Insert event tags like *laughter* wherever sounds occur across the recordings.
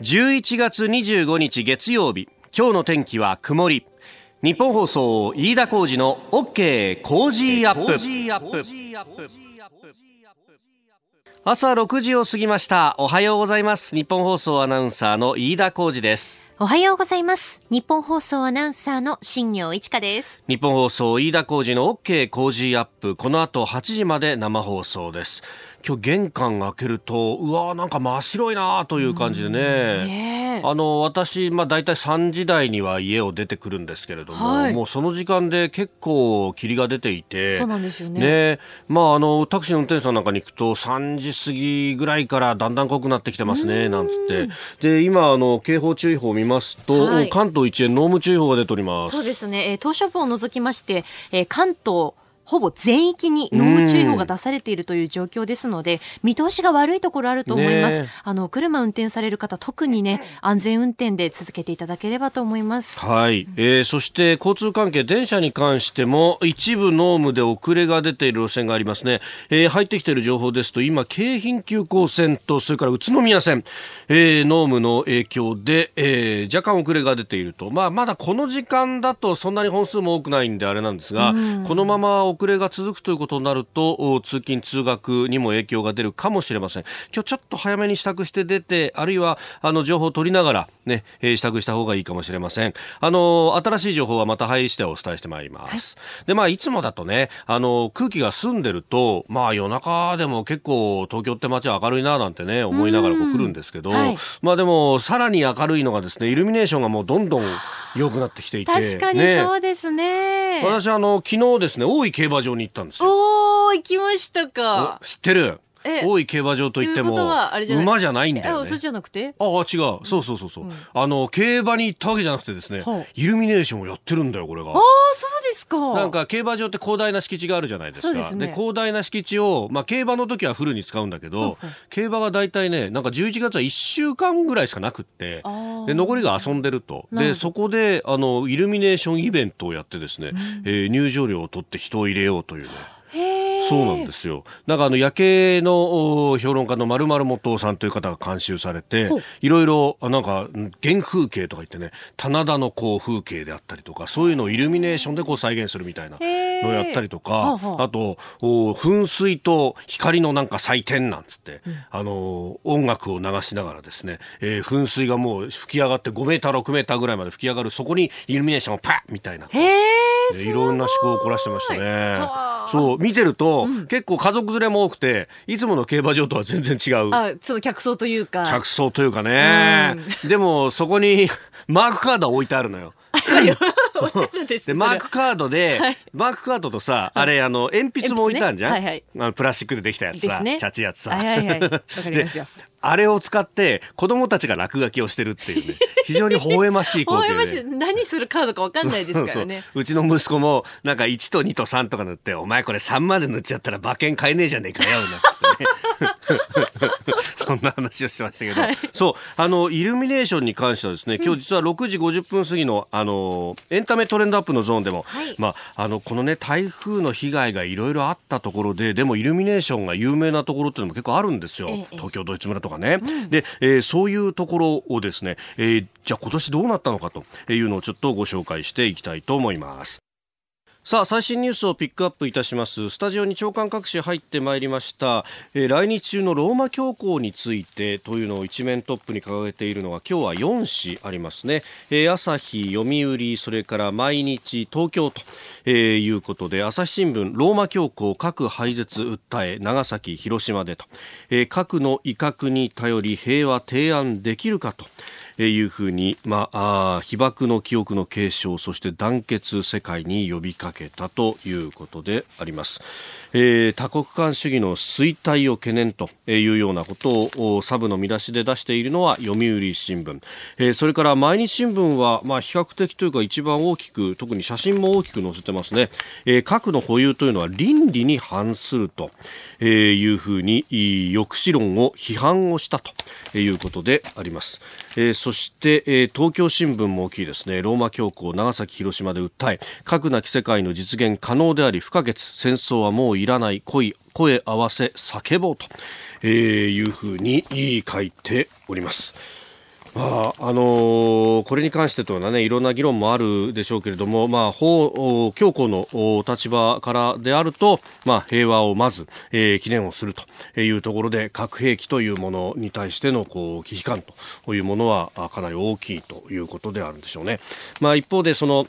11月25日月曜日今日の天気は曇り。ニッポン放送飯田浩司の OK Cozy up。朝6時を過ぎました。おはようございます。ニッポン放送アナウンサーの飯田浩司です。おはようございます。ニッポン放送アナウンサーの新行市佳です。ニッポン放送飯田浩司の OK Cozy up。この後8時まで生放送です今日玄関開けるとうわーなんか真っ白いなという感じでね、あの私、まあ、大体3時台には家を出てくるんですけれども、はい、もうその時間で結構霧が出ていてそうなんですよね。ね、まあ、あのタクシーの運転手さんなんかに行くと3時過ぎぐらいからだんだん濃くなってきてますねなんつって。で今あの警報注意報を見ますと、はい、関東一円濃霧注意報が出ております。そうですね、えー、東証部を除きまして、えー、関東ほぼ全域に濃霧注意報が出されているという状況ですので、見通しが悪いところあると思います。ね、あの、車運転される方、特にね、安全運転で続けていただければと思います。はい。えー、そして交通関係、電車に関しても、一部濃霧で遅れが出ている路線がありますね。えー、入ってきている情報ですと、今、京浜急行線と、それから宇都宮線、えー、濃霧の影響で、えー、若干遅れが出ていると。まあ、まだこの時間だとそんなに本数も多くないんであれなんですが、このまま遅れが続くということになると通勤通学にも影響が出るかもしれません。今日ちょっと早めに支度して出てあるいはあの情報を取りながらね、えー、支度した方がいいかもしれません。あの新しい情報はまた入してお伝えしてまいります、はい、でまあいつもだとねあの空気が澄んでるとまあ夜中でも結構東京って街は明るいななんてね思いながらこう来るんですけど、はい、まあでもさらに明るいのがですねイルミネーションがもうどんどん良くなってきていて。確かにそうですね、ね、私あの昨日ですね大井競馬場に行ったんですよ。おお行きましたか。知ってる大井競馬場といっても馬じゃないんだよね。そじゃなくて？ああ違う。そうそうそうそう、うん、あの競馬に行ったわけじゃなくてですね、はあ、イルミネーションをやってるんだよこれが。ああそうですか。なんか競馬場って広大な敷地があるじゃないですか。で、ね、広大な敷地をまあ競馬の時はフルに使うんだけど、はあ、競馬が大体ねなんか11月は1週間ぐらいしかなくってで残りが遊んでると。でそこであのイルミネーションイベントをやってですね、うん、えー、入場料を取って人を入れようというね。そうなんですよ。なんかあの夜景の評論家の丸々元さんという方が監修されて、いろいろなんか原風景とか言ってね、棚田のこう風景であったりとか、そういうのをイルミネーションでこう再現するみたいなのをやったりとか、あと噴水と光のなんか祭典なんつって、うん、あの音楽を流しながらですね、えー、噴水がもう吹き上がって5メーター6メーターぐらいまで吹き上がるそこにイルミネーションをパッみたいな。いろんな思考を凝らしてましたね。そう見てると、うん、結構家族連れも多くていつもの競馬場とは全然違う。あその客層というか。客層というかね、うん、でもそこに *laughs* マークカード置いてあるのよ。でマークカードで、はい、マークカードとさ、あれあの鉛筆も置いたんじゃん、ね。はいはい、あのプラスチックでできたやつさ、ね、チャチやつさ、はあれを使って子供たちが落書きをしてるっていうね。*laughs* 非常に微笑ましい光景で、ね、何するカードか分かんないですからね。うちの息子もなんか1と2と3とか塗って「お前これ3まで塗っちゃったら馬券買えねえじゃねえかよ」なんて。ね *laughs* そんな話をしてましたけど、はい、そうあのイルミネーションに関してはですね今日実は6時50分過ぎのあのエンタメトレンドアップのゾーンでも、はい、まあ、あのこのね台風の被害がいろいろあったところででもイルミネーションが有名なところっていうのも結構あるんですよ、ええ、東京ドイツ村とかね、うん、で、えー、そういうところをですね、えー、じゃあ今年どうなったのかというのをちょっとご紹介していきたいと思いますさあ最新ニュースをピックアップいたします。スタジオに長官各紙入ってまいりました、えー、来日中のローマ教皇についてというのを一面トップに掲げているのは今日は4紙ありますね、えー、朝日読売それから毎日東京と、えー、いうことで朝日新聞ローマ教皇核廃絶訴え長崎広島でと、え、核の威嚇に頼り平和提案できるかと。いうふうに、まあ、被爆の記憶の継承そして団結世界に呼びかけたということであります。えー、多国間主義の衰退を懸念というようなことをサブの見出しで出しているのは読売新聞、えー、それから毎日新聞は、まあ、比較的というか一番大きく特に写真も大きく載せてますね、えー、核の保有というのは倫理に反するとえいうふうに抑止論を批判をしたということであります、え、そして、え、東京新聞も大きいですね。ローマ教皇長崎広島で訴え核なき世界の実現可能であり不可欠。戦争はもういらない恋声合わせ叫ぼうと、えー、いうふうに書いております。まああのー、これに関してというのはねいろんな議論もあるでしょうけれども、まあ、法強硬の立場からであると、まあ、平和をまず、えー、記念をするというところで核兵器というものに対してのこう危機感というものはかなり大きいということであるんでしょうね。まあ、一方でその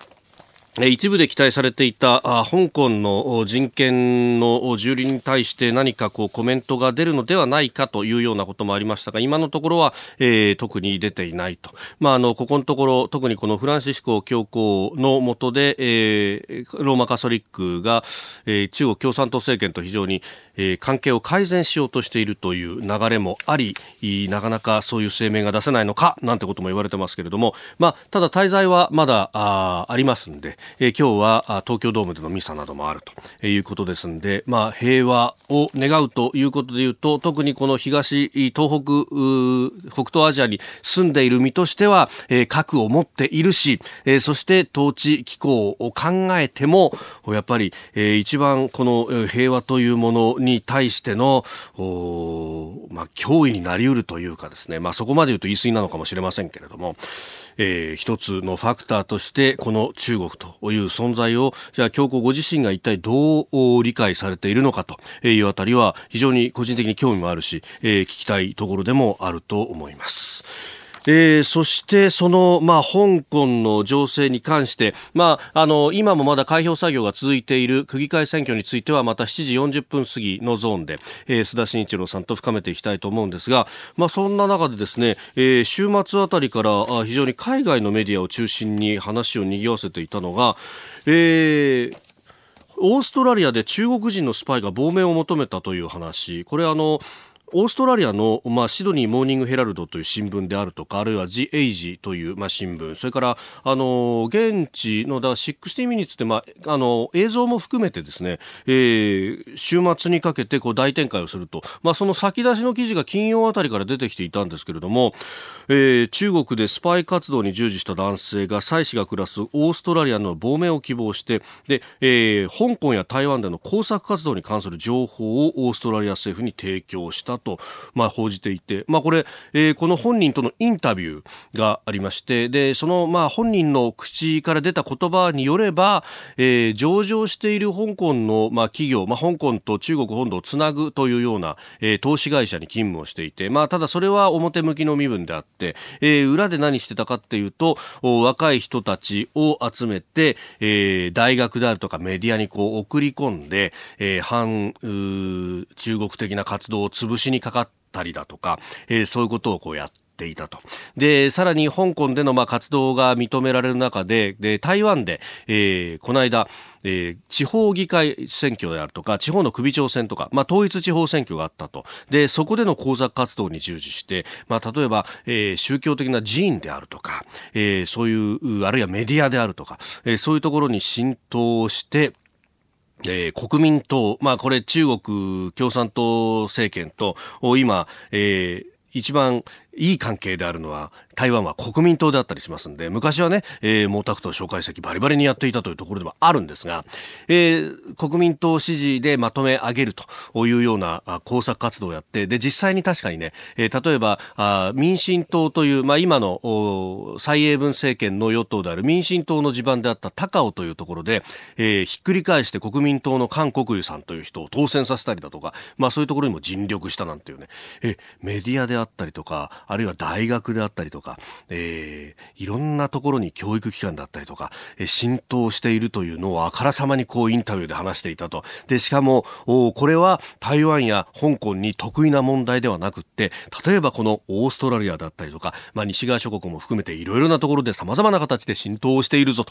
一部で期待されていた香港の人権の蹂躙に対して何かこうコメントが出るのではないかというようなこともありましたが今のところは、えー、特に出ていないと、まあ、あのここのところ特にこのフランシスコ教皇の下で、えー、ローマカソリックが、えー、中国共産党政権と非常に、えー、関係を改善しようとしているという流れもありなかなかそういう声明が出せないのかなんてことも言われてますけれども、まあ、ただ滞在はまだあありますんでえー、今日は東京ドームでのミサなどもあるということですんで、まあ、平和を願うということでいうと特にこの東東北北東アジアに住んでいる身としては、えー、核を持っているし、えー、そして統治機構を考えてもやっぱり、えー、一番この平和というものに対してのまあ、脅威になりうるというかですね、まあ、そこまで言うと言い過ぎなのかもしれませんけれども、えー、一つのファクターとしてこの中国という存在をじゃあ教皇ご自身が一体どう理解されているのかというあたりは非常に個人的に興味もあるし、えー、聞きたいところでもあると思います。えー、そしてその、まあ、香港の情勢に関して、まあ、あの今もまだ開票作業が続いている区議会選挙についてはまた7時40分過ぎのゾーンで、えー、須田慎一郎さんと深めていきたいと思うんですが、まあ、そんな中でですね、えー、週末あたりから非常に海外のメディアを中心に話を賑わせていたのが、えー、オーストラリアで中国人のスパイが亡命を求めたという話、これあの、オーストラリアの、まあ、シドニーモーニングヘラルドという新聞であるとか、あるいはジ・エイジという、まあ、新聞、それから、あの、現地の、だ60ミニッツって、まあ、あの、映像も含めてですね、えー、週末にかけて、こう、大展開をすると、まあ、その先出しの記事が金曜あたりから出てきていたんですけれども、えー、中国でスパイ活動に従事した男性が、妻子が暮らすオーストラリアの亡命を希望して、で、えー、香港や台湾での工作活動に関する情報をオーストラリア政府に提供したと、まあ、報じていて、まあ、これ、えー、この本人とのインタビューがありまして、で、その、まあ、本人の口から出た言葉によれば、えー、上場している香港の、まあ、企業、まあ、香港と中国本土をつなぐというような、えー、投資会社に勤務をしていて、まあ、ただそれは表向きの身分であって、えー、裏で何してたかっていうと、若い人たちを集めて、えー、大学であるとかメディアにこう送り込んで、えー、反中国的な活動を潰しにかかったりだとか、えー、そういうことをこうやってていたと。で、さらに香港でのまあ活動が認められる中で、で、台湾で、えー、この間、えー、地方議会選挙であるとか、地方の首長選とか、まあ、統一地方選挙があったと。で、そこでの工作活動に従事して、まあ、例えば、えー、宗教的な寺院であるとか、えー、そういう、あるいはメディアであるとか、えー、そういうところに浸透して、えー、国民党、まあこれ中国共産党政権と今、えー、一番いい関係であるのは台湾は国民党であったりしますんで昔はね、えー、毛沢東蒋介石バリバリにやっていたというところではあるんですが、えー、国民党支持でまとめ上げるというような工作活動をやってで実際に確かにね、えー、例えばあ民進党という、まあ、今の蔡英文政権の与党である民進党の地盤であった高尾というところで、えー、ひっくり返して国民党の韓国瑜さんという人を当選させたりだとか、まあ、そういうところにも尽力したなんていうね、えメディアであったりとかあるいは大学であったりとか、えー、いろんなところに教育機関だったりとか、えー、浸透しているというのをあからさまにこうインタビューで話していたと。で、しかも、おこれは台湾や香港に得意な問題ではなくって、例えばこのオーストラリアだったりとか、まあ、西側諸国も含めていろいろなところで様々な形で浸透しているぞ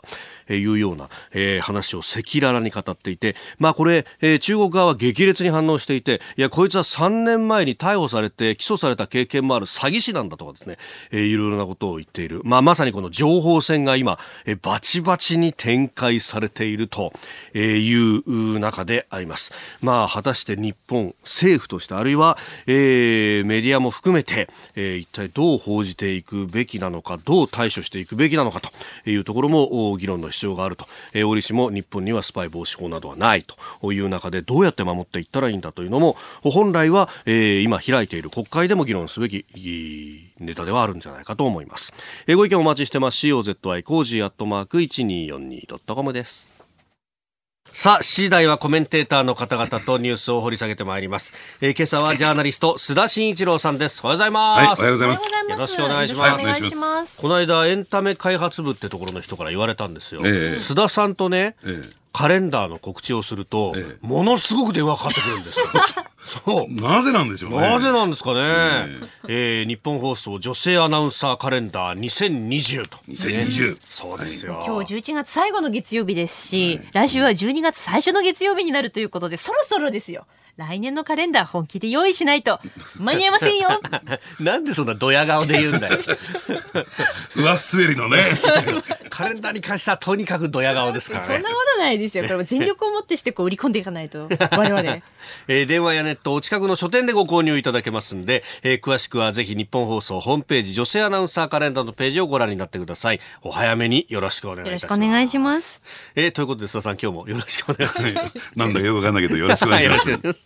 というような、えー、話を赤裸々に語っていて、まあこれ、えー、中国側は激烈に反応していて、いや、こいつは3年前に逮捕されて起訴された経験もある詐欺師なんだとかですね、えー、いろいろなことを言っている。まあ、まさにこの情報戦が今、えー、バチバチに展開されているという中であります。まあ、果たして日本政府として、あるいは、えー、メディアも含めて、えー、一体どう報じていくべきなのか、どう対処していくべきなのかというところも議論の必要があると。えー、折しも日本にはスパイ防止法などはないという中で、どうやって守っていったらいいんだというのも、本来は、えー、今開いている国会でも議論すべきいネタではあるんじゃないかと思います。えーご意見お待ちしてます。COZY コージーアットマーク 1242.com です。さあ、7時台はコメンテーターの方々とニュースを掘り下げてまいります。えー今朝はジャーナリスト、須田慎一郎さんです。おはようございます。はい、おはようございます。よろしくお願いしますよろしくお願いします。この間、エンタメ開発部ってところの人から言われたんですよ。ええ須田さんとね、ええカレンダーの告知をすると、ええ。ものすごく電話かかってくるんですよ。*laughs* そう。なぜなんでしょうね。なぜなんですかね、えー日本放送女性アナウンサーカレンダー2020と、2020ね。そうですよ、今日11月最後の月曜日ですし、来週は12月最初の月曜日になるということで、そろそろですよ。来年のカレンダー本気で用意しないと *laughs* 間に合いませんよ。*laughs* なんでそんなドヤ顔で言うんだよ *laughs* 上滑りのね。カレンダーに関してはとにかくドヤ顔ですからねそんなことないですよ。これも全力をもってしてこう売り込んでいかないと。我々。えー電話やネットお近くの書店でご購入いただけますんで、えー詳しくはぜひ日本放送ホームページ女性アナウンサーカレンダーのページをご覧になってくださいお早めによろしくお願いいたよろしますしくお願いします。えーということで須田さん今日もよろしくお願いしますなんだかよくわかんないけど。よろしくお願いします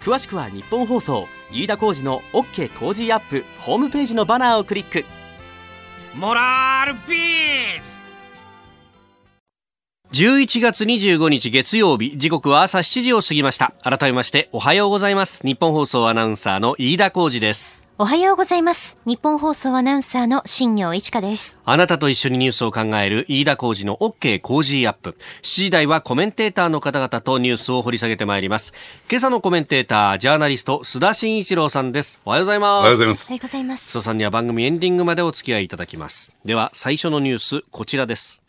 詳しくは日本放送飯田浩司の OK 工事アップホームページのバナーをクリック。モラルビーズ！11月25日月曜日時刻は朝7時を過ぎました。改めましておはようございます。日本放送アナウンサーの飯田浩二ですおはようございます。日本放送アナウンサーの新業一華です。あなたと一緒にニュースを考える飯田浩二の OK 工事アップ。7時台はコメンテーターの方々とニュースを掘り下げてまいります。今朝のコメンテーター、ジャーナリスト、須田慎一郎さんです。おはようございます。おはようございまおすはよ。うございます。須田さんには番組エンディングまでお付き合いいただきます。では、最初のニュース、こちらです。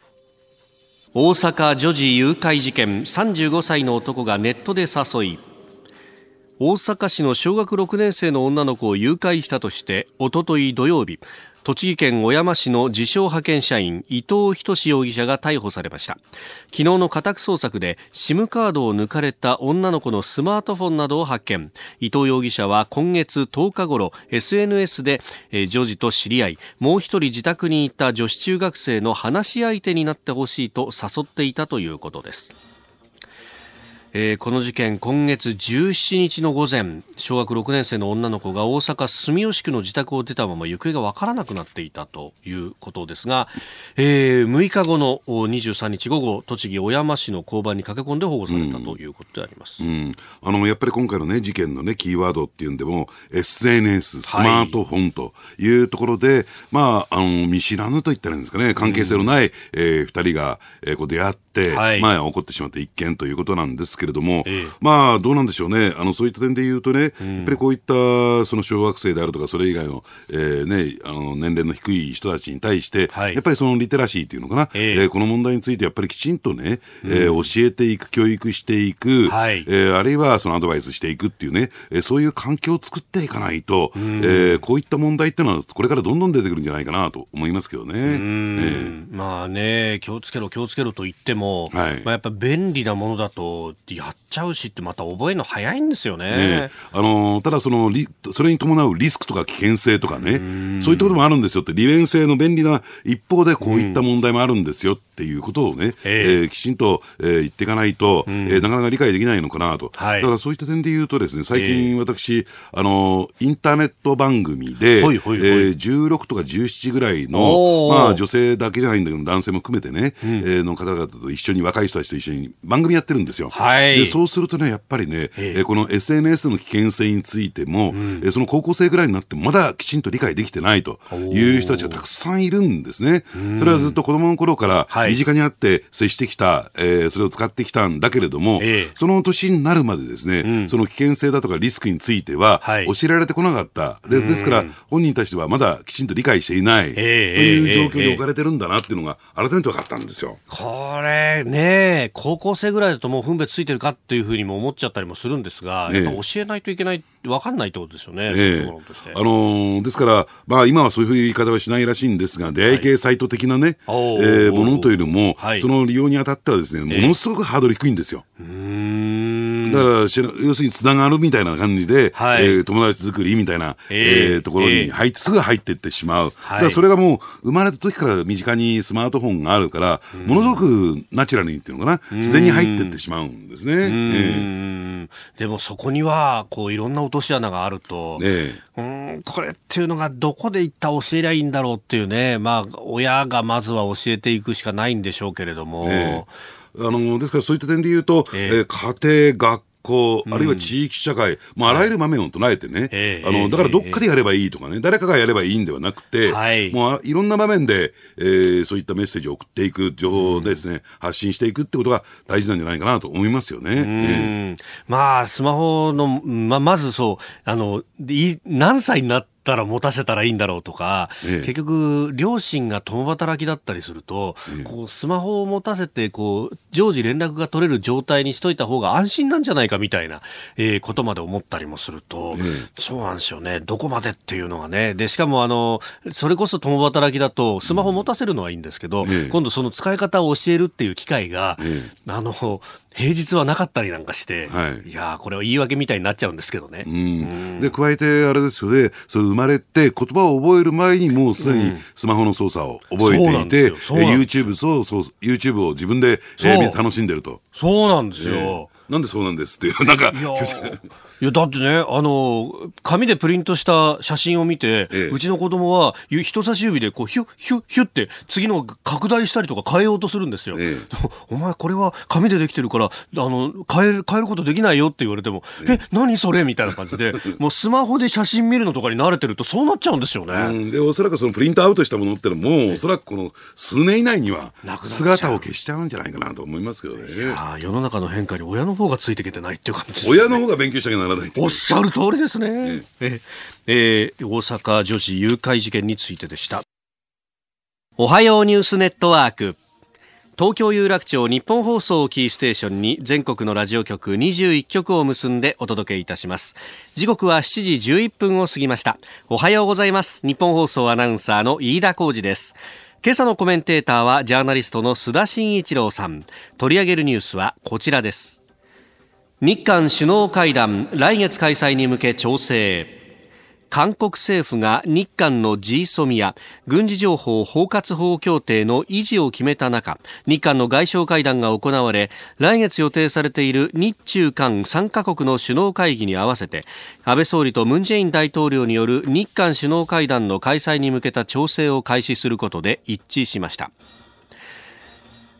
大阪女児誘拐事件、35歳の男がネットで誘い、大阪市の小学6年生の女の子を誘拐したとしておととい土曜日栃木県小山市の自称派遣社員伊藤仁容疑者が逮捕されました。昨日の家宅捜索で SIM カードを抜かれた女の子のスマートフォンなどを発見。伊藤容疑者は今月10日頃 SNS で、女児と知り合いもう一人自宅にいた女子中学生の話し相手になってほしいと誘っていたということです。えーこの事件今月17日の午前小学6年生の女の子が大阪住吉区の自宅を出たまま行方が分からなくなっていたということですが、えー6日後のお23日午後栃木小山市の交番に駆け込んで保護されたということであります、うん、あのやっぱり今回の、ね、事件の、ね、キーワードっていうんでも SNS、スマートフォンというところで、まあ、あの見知らぬと言ったらいいんですかね。関係性のない、えー二人が、えーこう出会って、はい。まあ、起こってしまった一件ということなんですけれども、ええ。まあどうなんでしょうね。あのそういった点で言うとね、やっぱりこういったその小学生であるとかそれ以外の,、えーね、あの年齢の低い人たちに対して、はい。やっぱりそのリテラシーというのかな、ええ。えーこの問題についてやっぱりきちんとね、えー教えていく教育していく、はい。えーあるいはそのアドバイスしていくっていうね、えーそういう環境を作っていかないと、えーこういった問題っていうのは、これからどんどん出てくるんじゃないかなと思いますけどね。えーまあね気をつけろ気をつけろと言っても、はい。まあ、やっぱ便利なものだとやっちゃうしってまた覚えるの早いんですよね。ねあのーただそのリ、それに伴うリスクとか危険性とかね、そういったこともあるんですよって、利便性の便利な一方でこういった問題もあるんですよっていうことをね、ええ。えーきちんと、えー言っていかないと、えーなかなか理解できないのかなと。はい。だからそういった点で言うとですね、最近私、あのーインターネット番組で、ほいほいほい。えー16とか17ぐらいおの、ー。まあ女性だけじゃないんだけど、男性も含めてね、えーの方々と一緒に、若い人たちと一緒に番組やってるんですよ。はい。でそうするとね、やっぱりね、ええ。えーこの SNS の危険性についても、えーその高校生ぐらいになってもまだきちんと理解できてないという人たちがたくさんいるんですね。それはずっと子供の頃からはい。身近にあって接してきた、えーそれを使ってきたんだけれども、ええ。その年になるまでですね、その危険性だとかリスクについてははい。教えられてこなかった。でですから、本人たちはまだきちんと理解していない、とえ。えいう状況ええ。に置かれてるんだなっていうのが改めて分かったんですよ。これれね、高校生ぐらいだともう分別ついてるかっていうふうにも思っちゃったりもするんですが、ええ。教えないといけない、分かんないってことですよね、ええあのーですから、まあ、今はそういう言い方はしないらしいんですが、出会い系サイト的なね、おー。えーものというのも、はい。その利用にあたってはですね、ものすごくハードル低いんですよ。うーんだから要するにつながるみたいな感じで、はい。えー友達作りみたいな、えええーところに入って、すぐ入っていってしまう。はい。だからそれがもう、生まれた時から身近にスマートフォンがあるから、ものすごくナチュラルにっていうのかな、自然に入っていってしまうんですね。うえーん。でもそこにはこういろんな落とし穴があると、ええ。うーんこれっていうのがどこでいったら教えりゃいいんだろうっていうね、まあ、親がまずは教えていくしかないんでしょうけれども、ええあのですからそういった点で言うと、ええ。ー家庭、学校、あるいは地域社会、まあ、あらゆる場面を捉えてね、ええあの、だからどっかでやればいいとかね、誰かがやればいいんではなくて、はい。もうあいろんな場面で、えーそういったメッセージを送っていく、情報をですね、発信していくってことが大事なんじゃないかなと思いますよね。ええ。うんまあ、スマホの、ま、まずそう、あの、い何歳になったら持たせたらいいんだろうとか、ええ。結局、両親が共働きだったりすると、こう、スマホを持たせて、こう、常時連絡が取れる状態にしといた方が安心なんじゃないかみたいな、えーことまで思ったりもすると、そうなんですよね。どこまでっていうのがね。で、しかも、あの、それこそ共働きだと、スマホ持たせるのはいいんですけど、ええ。今度その使い方を教えるっていう機会が、えあの、平日はなかったりなんかして、はい。いやーこれは言い訳みたいになっちゃうんですけどね。うん。で、加えて、あれですよね、そまれて言葉を覚える前にもうすでにスマホの操作を覚えていて、うなんえー YouTube そう、そう、YouTube を自分で、えー楽しんでると。そうなんですよ。えーなんでそうなんですっていう、なんか、*laughs* いやだってね、あの、紙でプリントした写真を見て、ええ。うちの子供はゆ人差し指でこう、ヒュッヒュッヒュッって次の拡大したりとか変えようとするんですよ。え *laughs* お前これは紙でできてるから、あの、変える、変えることできないよって言われても、え、何それみたいな感じで、*laughs* もうスマホで写真見るのとかに慣れてるとそうなっちゃうんですよね。うん、で、おそらくそのプリントアウトしたものってのも、おそらくこの数年以内には姿を消しちゃうんじゃないかなと思いますけどね。世の中の変化に親の方がついてきてないっていう感じですね。親の方が勉強しなきゃならないおっしゃる通りですね。ええー大阪女子誘拐事件についてでした。おはようニュースネットワーク。東京有楽町日本放送をキーステーションに全国のラジオ局21局を結んでお届けいたします。時刻は7時11分を過ぎました。おはようございます。日本放送アナウンサーの飯田浩二です。今朝のコメンテーターはジャーナリストの須田慎一郎さん。取り上げるニュースはこちらです。日韓首脳会談来月開催に向け調整。韓国政府が日韓の GSOM や軍事情報包括法協定の維持を決めた中日韓の外相会談が行われ来月予定されている日中韓3カ国の首脳会議に合わせて安倍総理とムン・ジェイン大統領による日韓首脳会談の開催に向けた調整を開始することで一致しました。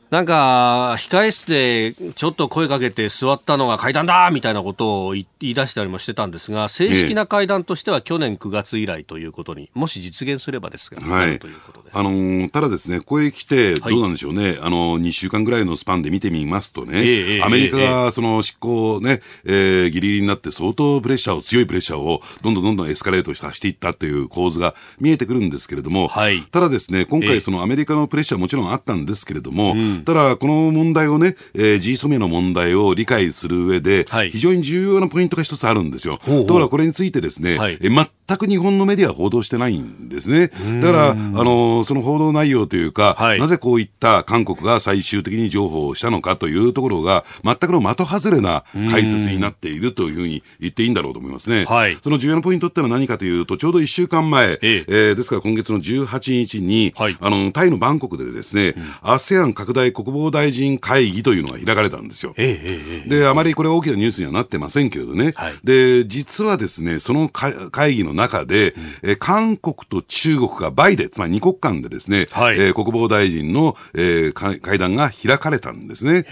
なんか、控え室でちょっと声かけて座ったのが会談だみたいなことを言い出したりもしてたんですが、正式な会談としては去年9月以来ということに、もし実現すればですが、はないるということです。あのーただですね、ここへ来て、はい。どうなんでしょうね、あのー、2週間ぐらいのスパンで見てみますとね、ええアメリカがその執行ね、えーギリギリになって相当プレッシャーを、強いプレッシャーをどんどんどんどんエスカレートさせていったという構図が見えてくるんですけれども、はい。ただですね、今ええ。回そのアメリカのプレッシャーはもちろんあったんですけれども、ただこの問題をね、えー、GSOM の問題を理解する上で、はい。非常に重要なポイントが一つあるんですよ。だからこれについてですね、はい。えー全く日本のメディアは報道してないんですね。だから、あの、その報道内容というか、はいなぜこういった韓国が最終的に情報をしたのかというところが、全くの的外れな解説になっているというふうに言っていいんだろうと思いますね。はいその重要なポイントってのは何かというと、ちょうど1週間前、えええーですから今月の18日に、はいあの、タイのバンコクでですね、ASEAN 拡大国防大臣会議というのが開かれたんですよ。ええで、あまりこれ大きなニュースにはなってませんけれどね。はいで、実はですね、その会会議の中で、えー韓国と中国がバイで、つまり二国間でですね、はいえー国防大臣の、えー会会談が開かれたんですね。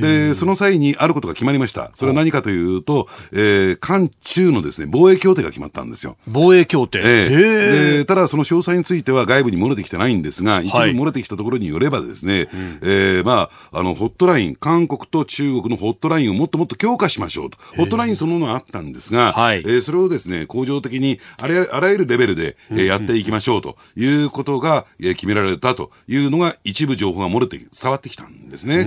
で、その際にあることが決まりました。それは何かというと、えー韓中のですね、防衛協定が決まったんですよ。防衛協定。えへえただ、その詳細については外部に漏れてきてないんですが、一部はい漏れてきたところによればですね、えーまあ、あの、ホットライン、韓国と中国のホットラインをもっともっと強化しましょうと。ホットラインそのものはあったんですが、はいえーそれをですね、恒常的にあれあらゆるレベルで、えーやっていきましょうということが、えー決められたというのが一部情報が漏れて伝わってきたんですね。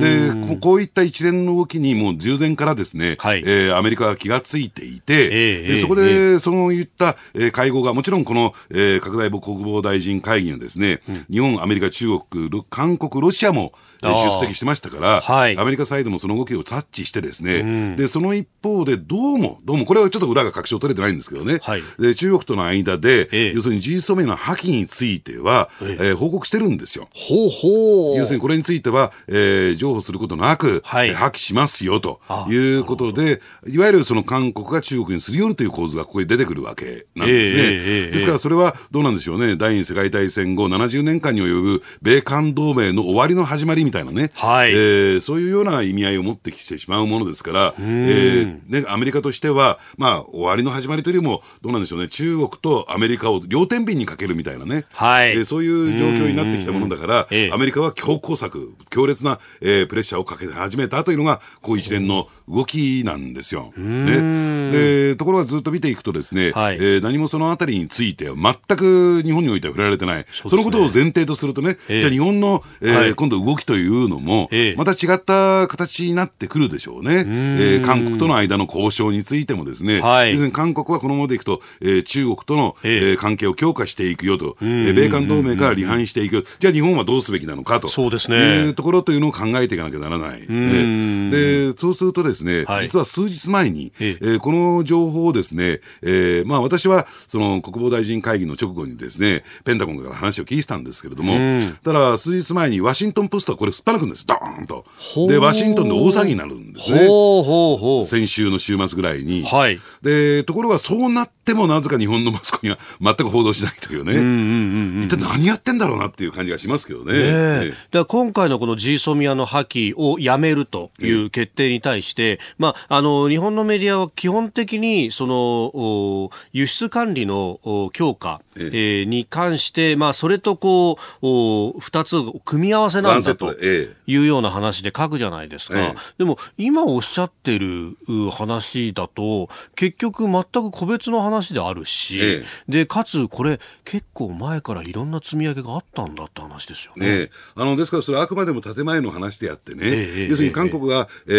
で、ここういった一連の動きにもう従前からですね、はい。えーアメリカが気がついていて、ええでそこえで、その言った、えー会合が、もちろんこの、えー拡大国防大臣会議にはですね、日本、アメリカ、中国、ロ韓国、ロシアも、出席してましたから、はい。アメリカサイドもその動きを察知してですね、で、その一方でどうも、どうも、これはちょっと裏が確証取れてないんですけどね、はい。で中国との間で、ええ。要するに G ソメの破棄については、えー報告してるんですよ。ほうほう。要するにこれについては、えー譲歩することなく、はい。えー破棄しますよとあいうことで、いわゆるその韓国が中国にすり寄るという構図がここに出てくるわけなんですね。ええええですからそれはどうなんでしょうね、第二次世界大戦後70年間に及ぶ米韓同盟の終わりの始まりみたいなね、はい。えーそういうような意味合いを持ってきてしまうものですから、えーね、アメリカとしては、まあ、終わりの始まりというよりも、どうなんでしょうね、中国とアメリカを両天秤にかけるみたいなね、はい。えーそういう状況になってきたものだから、ええ。アメリカは強硬策、強烈な、えープレッシャーをかけ始めたというのが、こう一連の動きなんですよ。ね、でところがずっと見ていくとですね、はい。えー何もそのあたりについては全く日本においては触れられてない。そ,、のことを前提とするとね、ええ。じゃあ日本の、えーはい。今度動きというのも、ええ。また違った形になってくるでしょうね。えー韓国との間の交渉についてもですね、はい。要するに韓国はこのままでいくと、えー中国との、ええ。えー関係を強化していくよと、えー米韓同盟から離反していく、じゃあ日本はどうすべきなのかと。そうですね。いうところというのを考えていかなきゃならない。ねで、そうするとですね、はい。実は数日前に、ええ。ーこの情報をですね、えーまあ私はその国防大臣会議の直後にですね、ペンタゴンから話を聞いてたんですけれども、ただ数日前にワシントンポストはこれすっぱ抜くんです、ドーンと。で、ワシントンで大騒ぎになるんですね。ほうほうほう。先週の週末ぐらいに。はいで、ところがそうなってもなぜか日本のマスコミは全く報道しないというね。一体何やってんだろうなっていう感じがしますけどね。えええ今回のこの G ソミアの破棄をやめるという決定に対して、まあ、あの日本のメディアは基本的にその輸出管理の強化、ええに関して、まあ、それとこうお2つを組み合わせなんだというような話で書くじゃないですか、ええ。でも今おっしゃってるう話だと結局全く個別の話であるし、えでかつこれ結構前からいろんな積み上げがあったんだって話ですよね。あのですから、それはあくまでも建前の話であってね、ええ要するに韓国が、え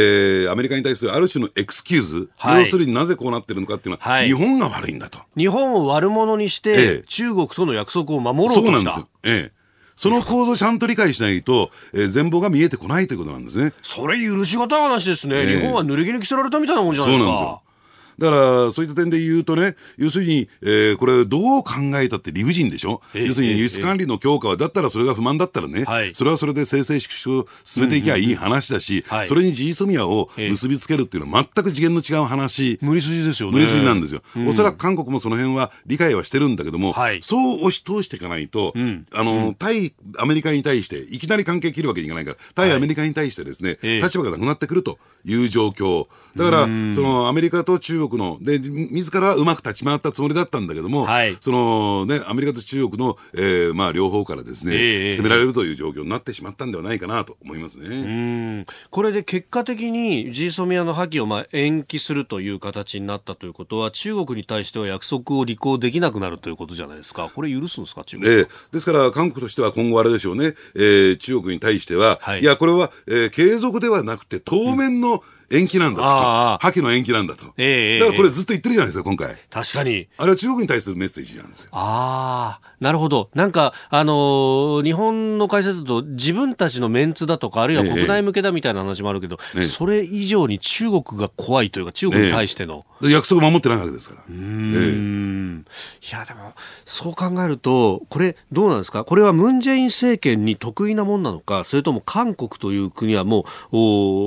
ーアメリカに対するある種のエクスキューズ、はい。要するになぜこうなってるのかっていうのは、はい。日本が悪いんだと。日本を悪者にして、ええ。中国との約束を守ろうとした。そうなんですよ。ええその構造をちゃんと理解しないと、えー全貌が見えてこないということなんですね。それ許しがたい話ですね、ええ日本は濡れ衣着せられたみたいなもんじゃないですかそうなんですよ。だから、そういった点で言うとね、要するに、えーこれ、どう考えたって理不尽でしょ、ええ要するに輸出管理の強化は、だったらそれが不満だったらね、はい。それはそれで生成縮小を進めていけばいい話だし、はい。それに G ソミアをええ。結びつけるっていうのは、全く次元の違う話。無理筋ですよね。無理筋なんですよ、おそらく韓国もその辺は理解はしてるんだけども、はい。そう押し通していかないと、あの、対アメリカに対して、いきなり関係切るわけにいかないから、対アメリカに対してですね、ええ。立場がなくなってくるという状況。だから、そのアメリカと中国の、で、自らはうまく立ち回ったつもりだったんだけども、はい。そのね、アメリカと中国の、えーまあ、両方からですね、ええ攻められるという状況になってしまったんではないかなと思いますね。うん。これで結果的に G ソミアの破棄をまあ延期するという形になったということは中国に対しては約束を履行できなくなるということじゃないですか。これ許すんですか中国ええ。ですから、韓国としては今後あれでしょうね、えー中国に対しては、はい。い、や、これは、えー継続ではなくて、当面の延期なんだと、破棄の延期なんだと、ええだからこれずっと言ってるじゃないですか、今回。確かに。あれは中国に対するメッセージなんですよ。ああ、なるほど。なんか、あのー日本の解説だと自分たちのメンツだとか、あるいは国内向けだみたいな話もあるけど、ええそれ以上に中国が怖いというか、中国に対しての。で約束守ってないわけですから。うーんいや、でも、そう考えると、これ、どうなんですか？これはムン・ジェイン政権に得意なもんなのか、それとも韓国という国はもう、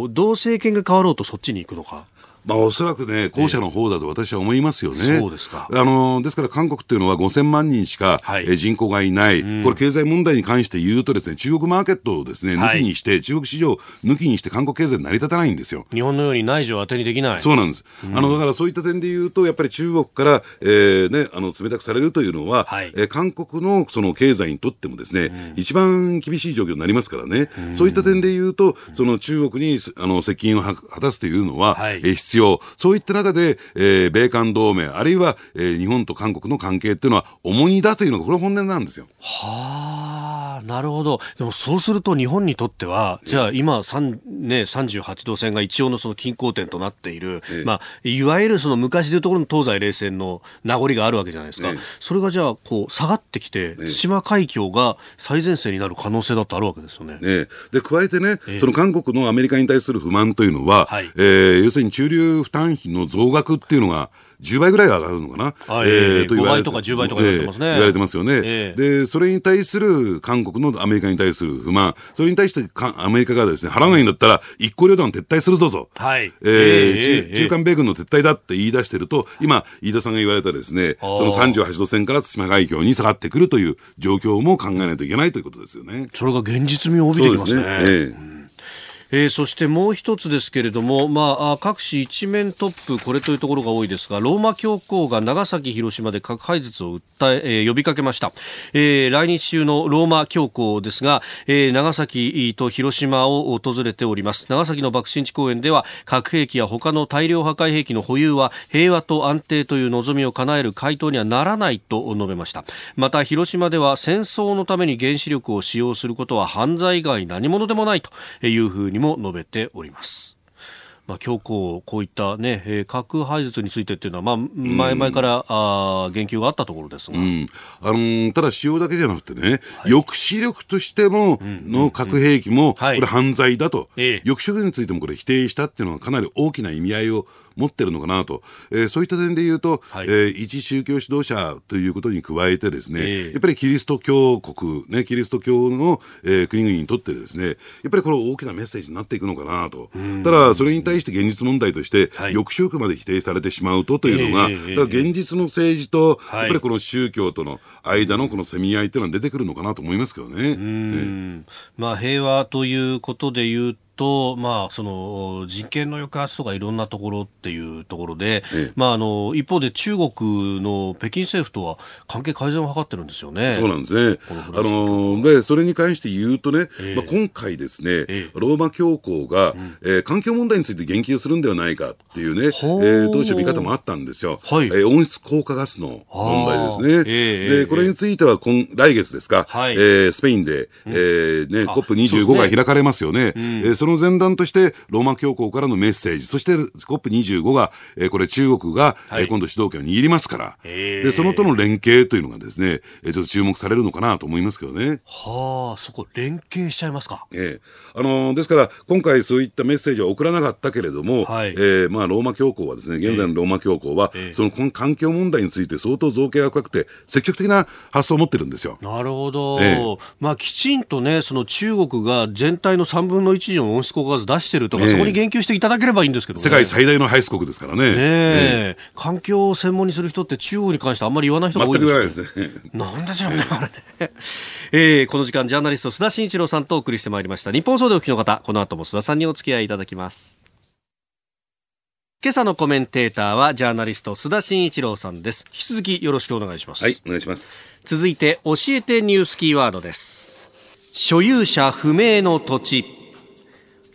お同政権が変わろうとそっちに行くのか？まあ、おそらくね、後者の方だと私は思いますよね。そうですか。あの、ですから韓国っていうのは5000万人しか、はい。えー人口がいない、これ経済問題に関して言うとですね、中国マーケットをですね、はい。抜きにして、中国市場を抜きにして韓国経済成り立たないんですよ。日本のように内需を当てにできない。そうなんです。あの、だからそういった点で言うと、やっぱり中国から、えーね、あの、冷たくされるというのは、はい。えー韓国のその経済にとってもですね、一番厳しい状況になりますからね、そういった点で言うと、その中国に、あの、接近をは果たすというのは、はい。えー必必要。そういった中で、えー、米韓同盟、あるいは、えー、日本と韓国の関係っていうのは重荷だというのが、これは本音なんですよ。はあ、なるほど。でもそうすると日本にとっては、じゃあ今、ね、38度線が一応のその均衡点となっている、まあ、いわゆるその昔でいうところの東西冷戦の名残があるわけじゃないですか。それがじゃあ、こう、下がってきて、対馬海峡が最前線になる可能性だってあるわけですよね。ねで、加えてね、その韓国のアメリカに対する不満というのは、はい、えー、要するに負担費の増額っていうのが、10倍ぐらい上がるのかな、えー、と言われて5倍とか10倍とか言われてますね、えー、言われてますよね、えー、でそれに対する韓国のアメリカに対する不満、それに対してかアメリカがですね払わないんだったら、一向両団撤退するぞと、はい。えー中間米軍の撤退だって言い出してると、今、飯田さんが言われたですねその38度線から対馬海峡に下がってくるという状況も考えないといけないということですよね。それが現実味を帯びてきますね。そうですね。えーえー、そしてもう一つですけれども、まあ、各紙一面トップ、これというところが多いですが、ローマ教皇が長崎、広島で核廃絶を訴え、えー、呼びかけました。えー、来日中のローマ教皇ですが、えー、長崎と広島を訪れております。長崎の爆心地公園では、核兵器や他の大量破壊兵器の保有は平和と安定という望みを叶える回答にはならないと述べました。また、広島では戦争のために原子力を使用することは犯罪以外何者でもないというふうにも述べております。まあ、強硬、こういったね、えー、核廃絶についてっていうのは、まあ、前々から、うん、あ言及があったところですが、うん、あのー、ただ使用だけじゃなくてね、はい、抑止力としても、の核兵器も、これ犯罪だと、はい、抑止力についてもこれ否定したっていうのはかなり大きな意味合いを持ってるのかなと、えー、そういった点で言うと、はい、えー、一宗教指導者ということに加えてですね、えー、やっぱりキリスト教国、ね、キリスト教の、えー、国々にとってですね、やっぱりこれ大きなメッセージになっていくのかなと。ただ、それに対して現実問題として、はい、抑止力まで否定されてしまうとというのが、えー、だから現実の政治と、やっぱりこの宗教との間のこのせみ合いというのは出てくるのかなと思いますけどね。ねまあ、平和ということで言うと、まあ、その人権の抑圧とかいろんなところっていうところで、ええ、まあ、あの一方で中国の北京政府とは関係改善を図ってるんですよね。そうなんですね。あのでそれに関して言うとね、え、まあ、今回ですね、ローマ教皇が、うん、えー、環境問題について言及するんではないかっていうね、えー、当初見方もあったんですよ。はい、えー、温室効果ガスの問題ですね。でこれについては今来月ですか、はい、えー、スペインで、うん、えー、ね、COP25 が開かれますよね。うん、えー、その前段として、ローマ教皇からのメッセージ、そして COP25 が、えー、これ中国が、はい、えー、今度主導権を握りますから、で、そのとの連携というのがですね、えー、ちょっと注目されるのかなと思いますけどね。はあ、そこ連携しちゃいますか。ええー、あのー、ですから、今回そういったメッセージは送らなかったけれども、はい、えー、まあ、ローマ教皇はですね、現在のローマ教皇は、えー、その環境問題について相当造形が深くて、積極的な発想を持ってるんですよ。なるほど。えー、まあ、きちんとね、その中国が全体の3分の1以上の温室効果ガス出してるとか、そこに言及していただければいいんですけど、ね、世界最大の排出国ですからね。ねえ、環境を専門にする人って中国に関してあんまり言わない人が多いですよね。ないですね。*laughs* なんでしょうね、あれね。えー、この時間、ジャーナリスト須田慎一郎さんとお送りしてまいりました。日本総でお聞きの方、この後も須田さんにお付き合いいただきます。今朝のコメンテーターはジャーナリスト須田慎一郎さんです。引き続きよろしくお願いします。はい、お願いします。続いて教えてニュースキーワードです。所有者不明の土地。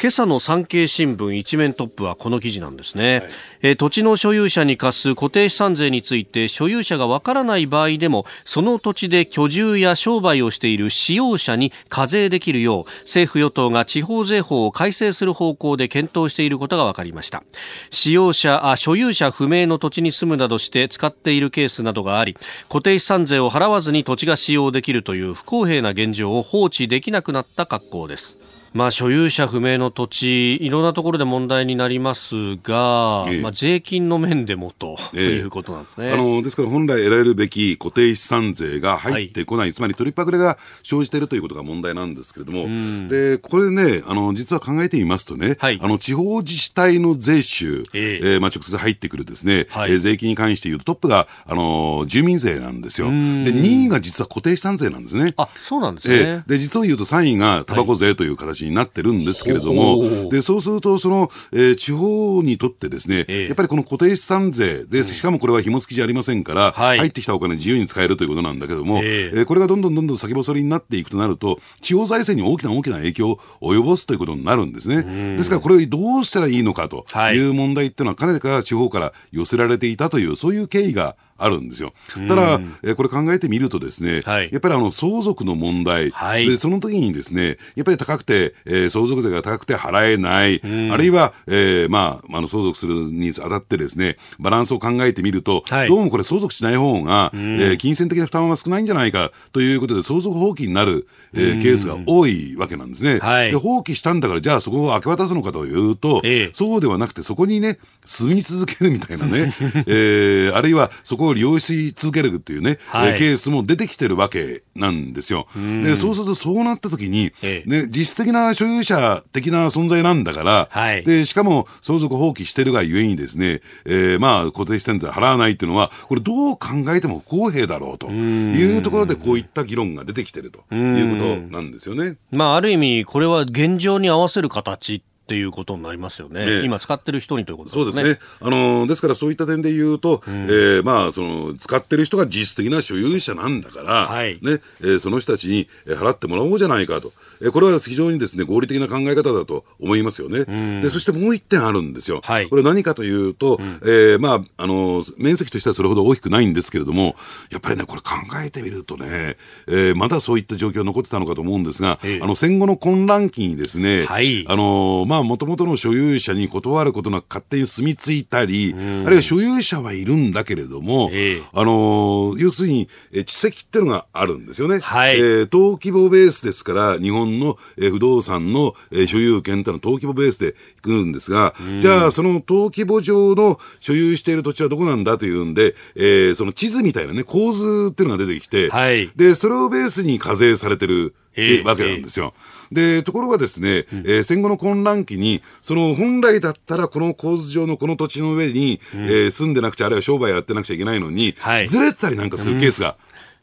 今朝の産経新聞一面トップはこの記事なんですね、はい、え土地の所有者に課す固定資産税について所有者がわからない場合でもその土地で居住や商売をしている使用者に課税できるよう政府与党が地方税法を改正する方向で検討していることが分かりました。使用者あ所有者不明の土地に住むなどして使っているケースなどがあり固定資産税を払わずに土地が使用できるという不公平な現状を放置できなくなった格好ですまあ、所有者不明の土地、いろんなところで問題になりますが、ええ、まあ、税金の面でもと、え、いうことなんですね。あのですから本来得られるべき固定資産税が入ってこない、はい、つまり取りパクレが生じているということが問題なんですけれども、でこれねあの、実は考えてみますとね、はい、あの地方自治体の税収、ええ。ー、まあ、直接入ってくるですね、はい、えー、税金に関して言うと、トップがあの住民税なんですよ。で2位が実は固定資産税なんですね。あそうなんですね、えー、で実を言うと3位がタバコ税という形になってるんですけれども、でそうするとその、えー、地方にとってですね、ええ。やっぱりこの固定資産税で、しかもこれは紐付きじゃありませんから、はい。入ってきたお金自由に使えるということなんだけども、ええ。えーこれがどんどんどんどん先細りになっていくとなると、地方財政に大きな大きな影響を及ぼすということになるんですね。ですから、これをどうしたらいいのかとはい。いう問題っていうのは、かなりから地方から寄せられていたという、そういう経緯があるんですよ。ただ、えーこれ考えてみるとですね、はい。やっぱりあの相続の問題、はい。でその時にですね、やっぱり高くて、えー相続税が高くて払えない、あるいは、えーまあ、あの相続するにあたってですね、バランスを考えてみると、はい。どうもこれ相続しない方が、えー金銭的な負担は少ないんじゃないかということで、相続放棄になる、えーケースが多いわけなんですね。はい。で放棄したんだから、じゃあそこを明け渡すのかというと、ええ。そうではなくて、そこにね、住み続けるみたいなね、*laughs* えーあるいはそこを利用し続けるっていうね、はいケースも出てきてるわけなんですよ。で、そうするとそうなった時に、ええね、実質的な所有者的な存在なんだから、はいで、しかも相続放棄してるがゆえにですね、えーまあ固定資産税払わないっていうのは、これどう考えても不公平だろうというところでこういった議論が出てきてるということなんですよね。まあ、ある意味、これは現状に合わせる形っていうことになりますよね。ええ今使ってる人にということそうですね。あのですからそういった点で言うと、えーまあ、その、使ってる人が実質的な所有者なんだから、はいね、えーその人たちにえー払ってもらおうじゃないかと。えーこれは非常にですね、合理的な考え方だと思いますよね。で、そしてもう一点あるんですよ。はい。これ何かというと、えーまあ、あの面積としてはそれほど大きくないんですけれども、やっぱりね、これ考えてみるとね、えーまだそういった状況残ってたのかと思うんですが、ええ。あの、戦後の混乱期にですね、はい。あのまあ、もともとの所有者に断ることなく勝手に住み着いたり、あるいは所有者はいるんだけれども、ええ。あの要するに、え地籍っていうのがあるんですよね。はい。えー登記簿ベースですから、日本の、えー不動産の、えー所有権っていうのは登記簿ベースで来るんですが、じゃあ、その登記簿上の所有している土地はどこなんだというんで、えーその地図みたいなね、構図っていうのが出てきて、はい。で、それをベースに課税されてる、ええわけなんですよ。で、ところがですね、えー戦後の混乱期に、その本来だったらこの構図上のこの土地の上に、えー住んでなくちゃ、あるいは商売やってなくちゃいけないのに、はい。ずれたりなんかするケースが、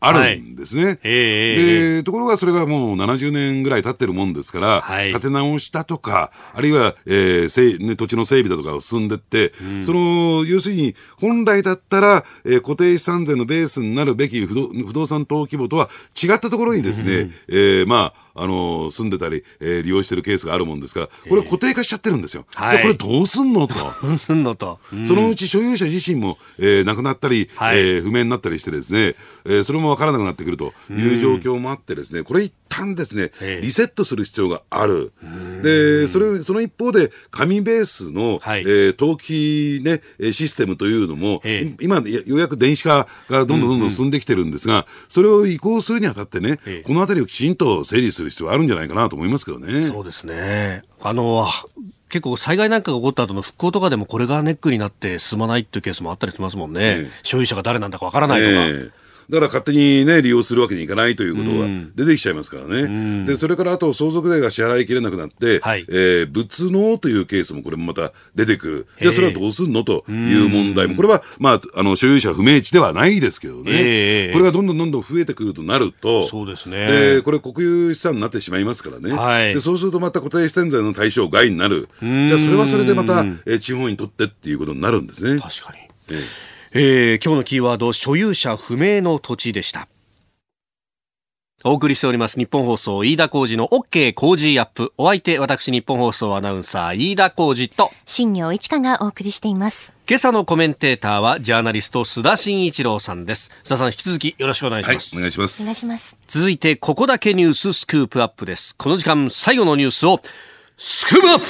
あるんですね。ええで、ところがそれがもう70年ぐらい経ってるもんですから、はい。建て直したとか、あるいは、えーね、土地の整備だとかを進んでって、その、要するに、本来だったら、えー固定資産税のベースになるべき不動不動産登記簿とは違ったところにですね、えーまあ、あの住んでたり、えー利用してるケースがあるもんですから、これ固定化しちゃってるんですよ。はい。じゃあこれどうすんのと。どうすんのと。うん。そのうち所有者自身も、えー亡くなったり、はい。えー不明になったりしてですね、えーそれもわからなくなってくるという状況もあってですね、これ一旦ですねえ、え。リセットする必要がある。で、それ、その一方で、紙ベースの、はい。えー登記ね、えーシステムというのも、ええ。今、やようやく電子化がどんどんどんどん。進んできてるんですが、それを移行するにあたってね、ええ。このあたりをきちんと整理する必要があるんじゃないかなと思いますけどね。そうですね。あの、結構災害なんかが起こった後の復興とかでもこれがネックになって進まないっていうケースもあったりしますもんね。ええ所有者が誰なんだかわからないとか。ええだから勝手にね、利用するわけにいかないということが出てきちゃいますからね。で、それからあと相続税が支払いきれなくなって、はいえー物納というケースもこれもまた出てくる。じゃあそれはどうすんのという問題も。これは、まあ、あの、所有者不明地ではないですけどね。ええこれがどんどんどんどん増えてくるとなると、そうですねで、これ国有資産になってしまいますからね。はいで、そうするとまた固定資産税の対象外になる。じゃあそれはそれでまた、えー地方にとってっていうことになるんですね。確かに。えええー今日のキーワード、所有者不明の土地でした。お送りしております日本放送飯田浩二の OK 工事アップ。お相手、私日本放送アナウンサー飯田浩二と、新業一華がお送りしています。今朝のコメンテーターはジャーナリスト須田慎一郎さんです。須田さん引き続きよろしくお願いしはいます。、お願いします。お願いします。続いて、ここだけニューススクープアップです。この時間、最後のニュースを、スクープアップ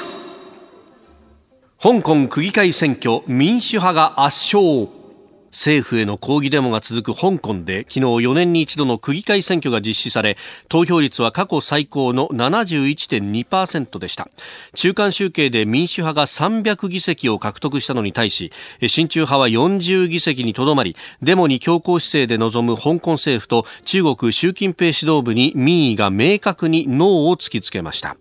香港区議会選挙、民主派が圧勝。政府への抗議デモが続く香港で昨日4年に一度の区議会選挙が実施され投票率は過去最高の71.2%でした。中間集計で民主派が300議席を獲得したのに対し親中派は40議席にとどまりデモに強硬姿勢で臨む香港政府と中国習近平指導部に民意が明確にノーを突きつけました。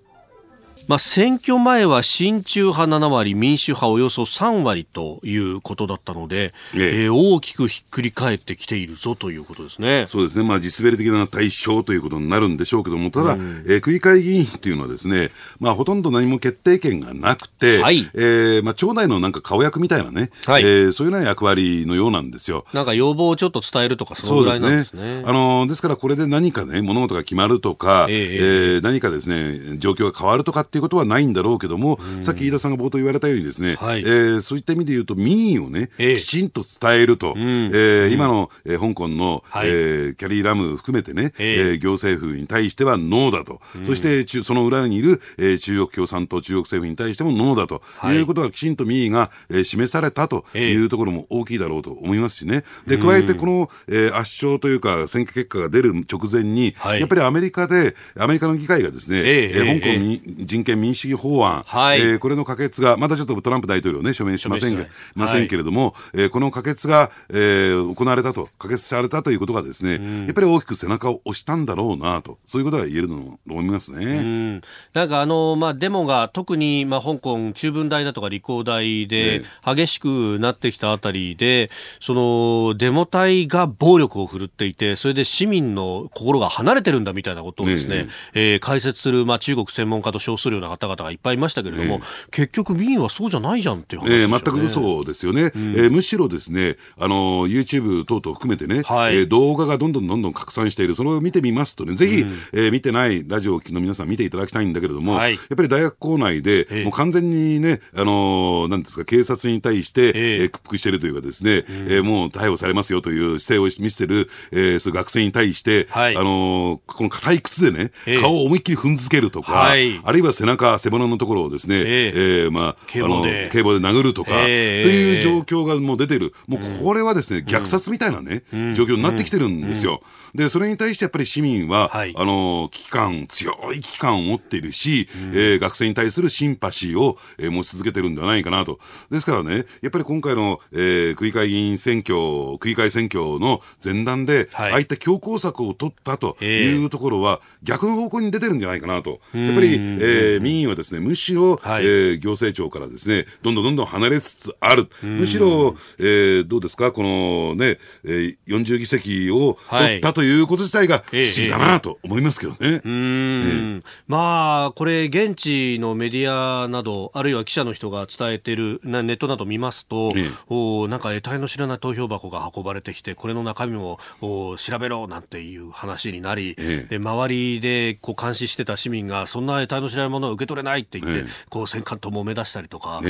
まあ、選挙前は親中派7割、民主派およそ3割ということだったので、えええー、大きくひっくり返ってきているぞということですね。そうですね。まあ、実滑り的な対象ということになるんでしょうけども、ただ、うん、えー、区議会議員っていうのはですね、まあ、ほとんど何も決定権がなくて、はい、えー、まあ、町内のなんか顔役みたいなね、はい、えー、そういうような役割のようなんですよ。なんか要望をちょっと伝えるとか、そのぐらいなんですね。ですね。あのですから、これで何かね、物事が決まるとか、えー、えー、何かですね、状況が変わるとかっていうことはないんだろうけども、さっき飯田さんが冒頭言われたようにですね、はい、えー、そういった意味で言うと、民意をね、えー、きちんと伝えると、うん、えー、今の、えー、香港の、はい、えー、キャリーラム含めてね、えー、えー、行政府に対してはノーだと、うん、そしてその裏にいる、えー、中国共産党、中国政府に対してもノーだと、はい、いうことがきちんと民意が、えー、示されたというところも大きいだろうと思いますしね。で、加えてこの、えー、圧勝というか、選挙結果が出る直前に、はい、やっぱりアメリカで、アメリカの議会がですね、えー、香港に、人権民主主義法案、はい、えー、これの可決が、まだちょっとトランプ大統領ね、署名しませんが、ませんけれども、えー、この可決が、えー、行われたと、可決されたということがですね、やっぱり大きく背中を押したんだろうなと、そういうことが言えると思いますね。なんかあの、まあ、デモが特に、まあ、香港中文大だとか理工大で激しくなってきたあたりで、その、デモ隊が暴力を振るっていて、それで市民の心が離れてるんだみたいなことをですね、ねえー、解説する、まあ、中国専門家と称するような方々がいっぱいいましたけれども、結局民意はそうじゃないじゃんっていう話ね。えー、全く嘘ですよね。うん、えー、むしろですね、あの、YouTube 等々含めてね、はい、えー、動画がどんどんどんどん拡散している、それを見てみますとね、ぜひ、うん、えー、見てないラジオの皆さん見ていただきたいんだけれども、はい、やっぱり大学構内で、もう完全にね、あのー、なんですか、警察に対して、えー、屈服しているというかですね、うん、えー、もう逮捕されますよという姿勢を見せてる、えー、そう学生に対して、はい、あのー、この硬い靴でね、顔を思いっきり踏んづけるとか、はい、あるいは背中、背骨のところをですね、えー、えー、まあ、警棒で。警棒で殴るとか、えー、という状況がもう出てる、もうこれはですね、虐殺みたいなね、うん、状況になってきてるんですよ。で、それに対してやっぱり市民は、はい、あの、危機感、強い危機感を持っているし、うん、えー、学生に対するシンパシーを、えー、持ち続けてるんではないかなと。ですからね、やっぱり今回の、えー、区議会議員選挙、区議会選挙の前段で、はい、ああいった強硬策を取ったというところは、逆の方向に出てるんじゃないかなと。やっぱり、えー、民意はですね、むしろ、はい、えー、行政庁からですね、どんどんどんどん離れつつある。むしろ、えー、どうですか、このね、えー、40議席を取ったということ自体が不思議だなと思いますけどね。まあ、これ、現地のメディアなど、あるいは記者の人が伝えているネットなど見ますと、えー、おなんか得体の知らない投票箱が運ばれてきて、これの中身もお調べろなんていう話になり、えー、で周りでこう監視してた市民が、そんな得体の知らないものを受け取れないって言って、こう戦艦と揉め出したりとか、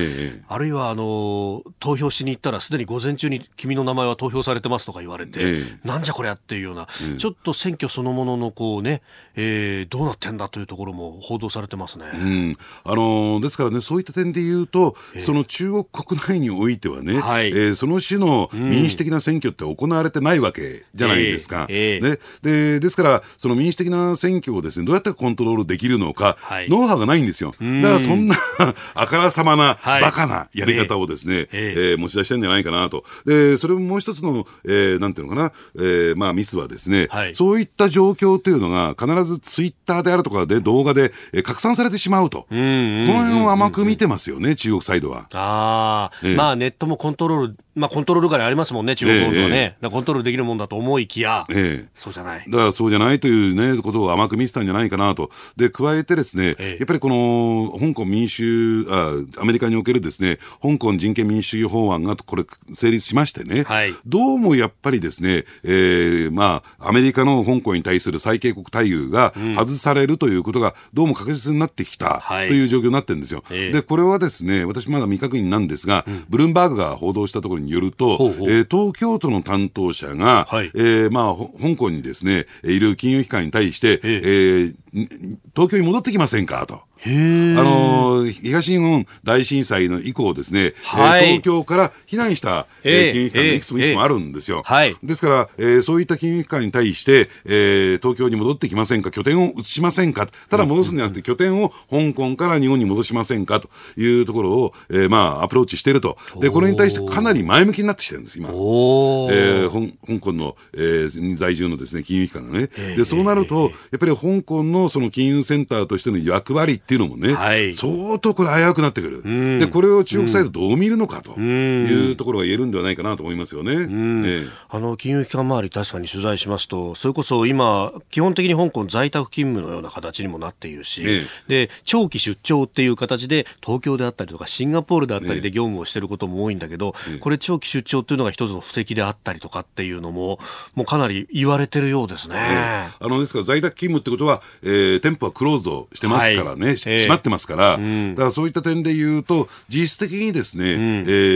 あるいはあの投票しに行ったら、すでに午前中に君の名前は投票されてますとか言われて、なんじゃこりゃっていうような、ちょっと選挙そのもののこうね、えー、どうなってんだというところも報道されてますね。うん、あのー、ですからね、そういった点で言うと、その中国国内においてはね、はい、えー、その種の民主的な選挙って行われてないわけじゃないですか。えー、ね、でですから、その民主的な選挙をですね、どうやってコントロールできるのか、はい、ノウハウがないんですよ。だからそんな *laughs* あからさまな、バカなやり方をですね、えー、えー、持ち出してるんじゃないかなと。で、それももう一つの、えー、なんていうのかな、えー、まあミスはですね、はい、そういった状況というのが必ずツイッターであるとかで動画で、えー、拡散されてしまうと。この辺を甘く見てますよね、中国サイドは。ああ、えー、まあネットもコントロールまあ、コントロール下にありますもんね、中国本土はね、えー、コントロールできるもんだと思いきや、えー、そうじゃない。だからそうじゃないというね、ことを甘く見せたんじゃないかなと。で、加えてですね、えー、やっぱりこの、香港民主あ、アメリカにおけるですね、香港人権民主主義法案がこれ、成立しましてね、はい、どうもやっぱりですね、えー、まあ、アメリカの香港に対する最恵国待遇が外されるということが、どうも確実になってきたという状況になってるんですよ。はい、で、これはですね、私まだ未確認なんですが、うん、ブルームバーグが報道したところによると、ほうほう。えー、東京都の担当者が、はい、えー、まあ、香港にですね、いる金融機関に対して、えー、東京に戻ってきませんかと。あの東日本大震災の以降ですね、はい、東京から避難した、えー、金融機関がいくつもいくつもあるんですよ。はい、ですから、えー、そういった金融機関に対して、えー、東京に戻ってきませんか、拠点を移しませんか、ただ戻すんじゃなくて、拠点を香港から日本に戻しませんかというところを、えー、まあ、アプローチしていると。で、これに対してかなり前向きになってきてるんです、今。えー、香港の、えー、在住のですね、金融機関がね。で、そうなると、やっぱり香港ののその金融センターとしての役割っていうのもね、はい。相当これ危うくなってくる。で、これを中国サイドどう見るのかというところが言えるんではないかなと思いますよね。ええ。あの金融機関周り、確かに取材しますと、それこそ今、基本的に香港在宅勤務のような形にもなっているし、えで長期出張っていう形で、東京であったりとか、シンガポールであったりで業務をしていることも多いんだけど、これ、長期出張っていうのが一つの布石であったりとかっていうのも、もうかなり言われてるようですね。あのですから在宅勤務ってことは、えー店舗はクローズドしてますからね、しはい。ええ閉まってますから、だからそういった点で言うと、実質的にですね、え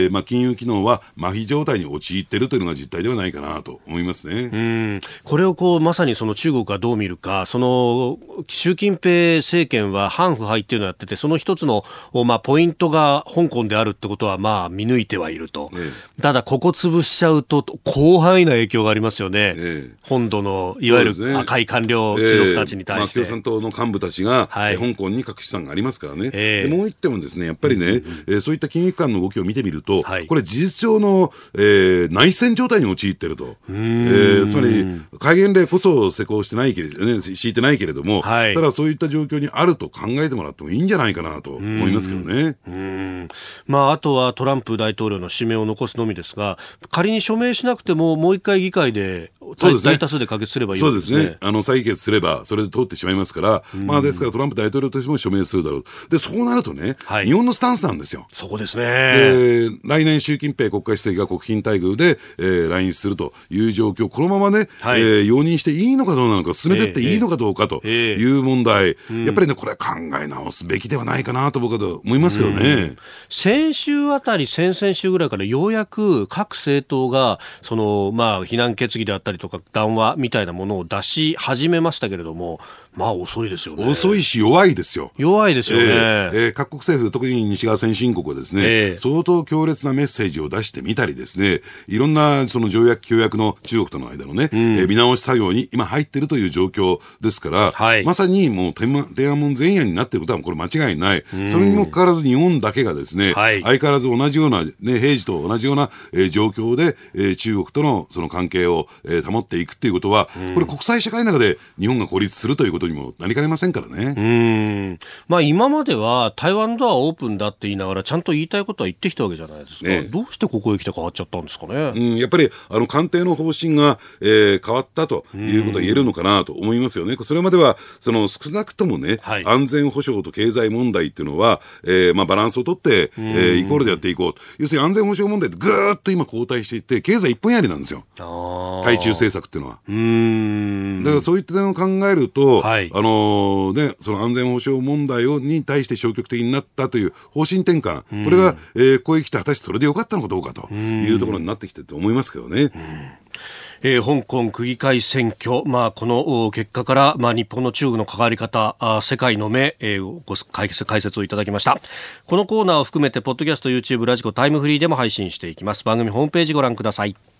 ーまあ、金融機能は麻痺状態に陥っているというのが実態ではないかなと思いますね。うん。これをこうまさにその中国がどう見るか、その習近平政権は反腐敗っていうのをやってて、その一つの、おまあ、ポイントが香港であるってことはまあ見抜いてはいると、えただ、ここ潰しちゃうと、広範囲な影響がありますよね、ええ。本土のいわゆる赤い官僚貴族たちに対して。産党の幹部たちが、はい。えー香港に隠し資産がありますからね、ええでもう一点もですね、やっぱりね、えーそういった金融機関の動きを見てみると、はい。これ、事実上の、えー内戦状態に陥っていると、えーつまり、戒厳令こそ施行してないけれど、ね、敷いてないけれども、はい。ただそういった状況にあると考えてもらってもいいんじゃないかなと思いますけどね。うん。まあ、あとはトランプ大統領の指名を残すのみですが、仮に署名しなくても、もう一回議会でそうですね。大多数で可決すればいいですね。あの、採決すれば、それで通ってしまいますから、まあ、ですからトランプ大統領としても署名するだろう。で、そうなるとね、はい。日本のスタンスなんですよ。そこですね。で来年、習近平国家主席が国賓待遇で、えー来日するという状況、このままね、はい。えー容認していいのかどうなのか、進めていっていいのかどうかとええ。いう問題、やっぱりね、これは考え直すべきではないかなと僕は思いますけどね。先週あたり、先々週ぐらいからようやく各政党が、その、まあ、非難決議であったりとか、談話みたいなものを出し始めましたけれども、まあ、遅いですよね。遅いし弱いですよ。弱いですよね。えーえー各国政府、特に西側先進国はですね、ええ相当強烈なメッセージを出してみたりですね、いろんなその条約、協約の中国との間のね、えー見直し作業に今入っているという状況ですから、はいまさにもう天安門前夜になっていることはこれ間違いない。それにもかかわらず日本だけがですね、はい相変わらず同じような、ね、平時と同じような、えー状況で、えー中国とのその関係を、えー保っていくっていうことは、これ国際社会の中で日本が孤立するということにもなりかねませんからね。うん。まあ、今までは台湾ドアオープンだって言いながら、ちゃんと言いたいことは言ってきたわけじゃないですか。ええどうしてここへ来て変わっちゃったんですかね。うん、やっぱり、あの、官邸の方針が、えー変わったということは言えるのかなと思いますよね。それまでは、その、少なくともね、はい安全保障と経済問題っていうのは、えーまあ、バランスをとって、えーイコールでやっていこうと。要するに安全保障問題ってぐーっと今後退していって、経済一本やりなんですよ。対中政策っていうのは。うん。だからそういった点を考えると、はいあのね、その安全保障問題をに対して消極的になったという方針転換、これが、えーここへ来て果たしてそれでよかったのかどうかというところになってきてると思いますけどね。えー香港区議会選挙、まあ、このお結果から、まあ、日本の中国の関わり方、あ世界の目、えーご解説解説をいただきました。このコーナーを含めて、ポッドキャスト、YouTube、ラジコ、タイムフリーでも配信していきます。番組ホームページご覧ください。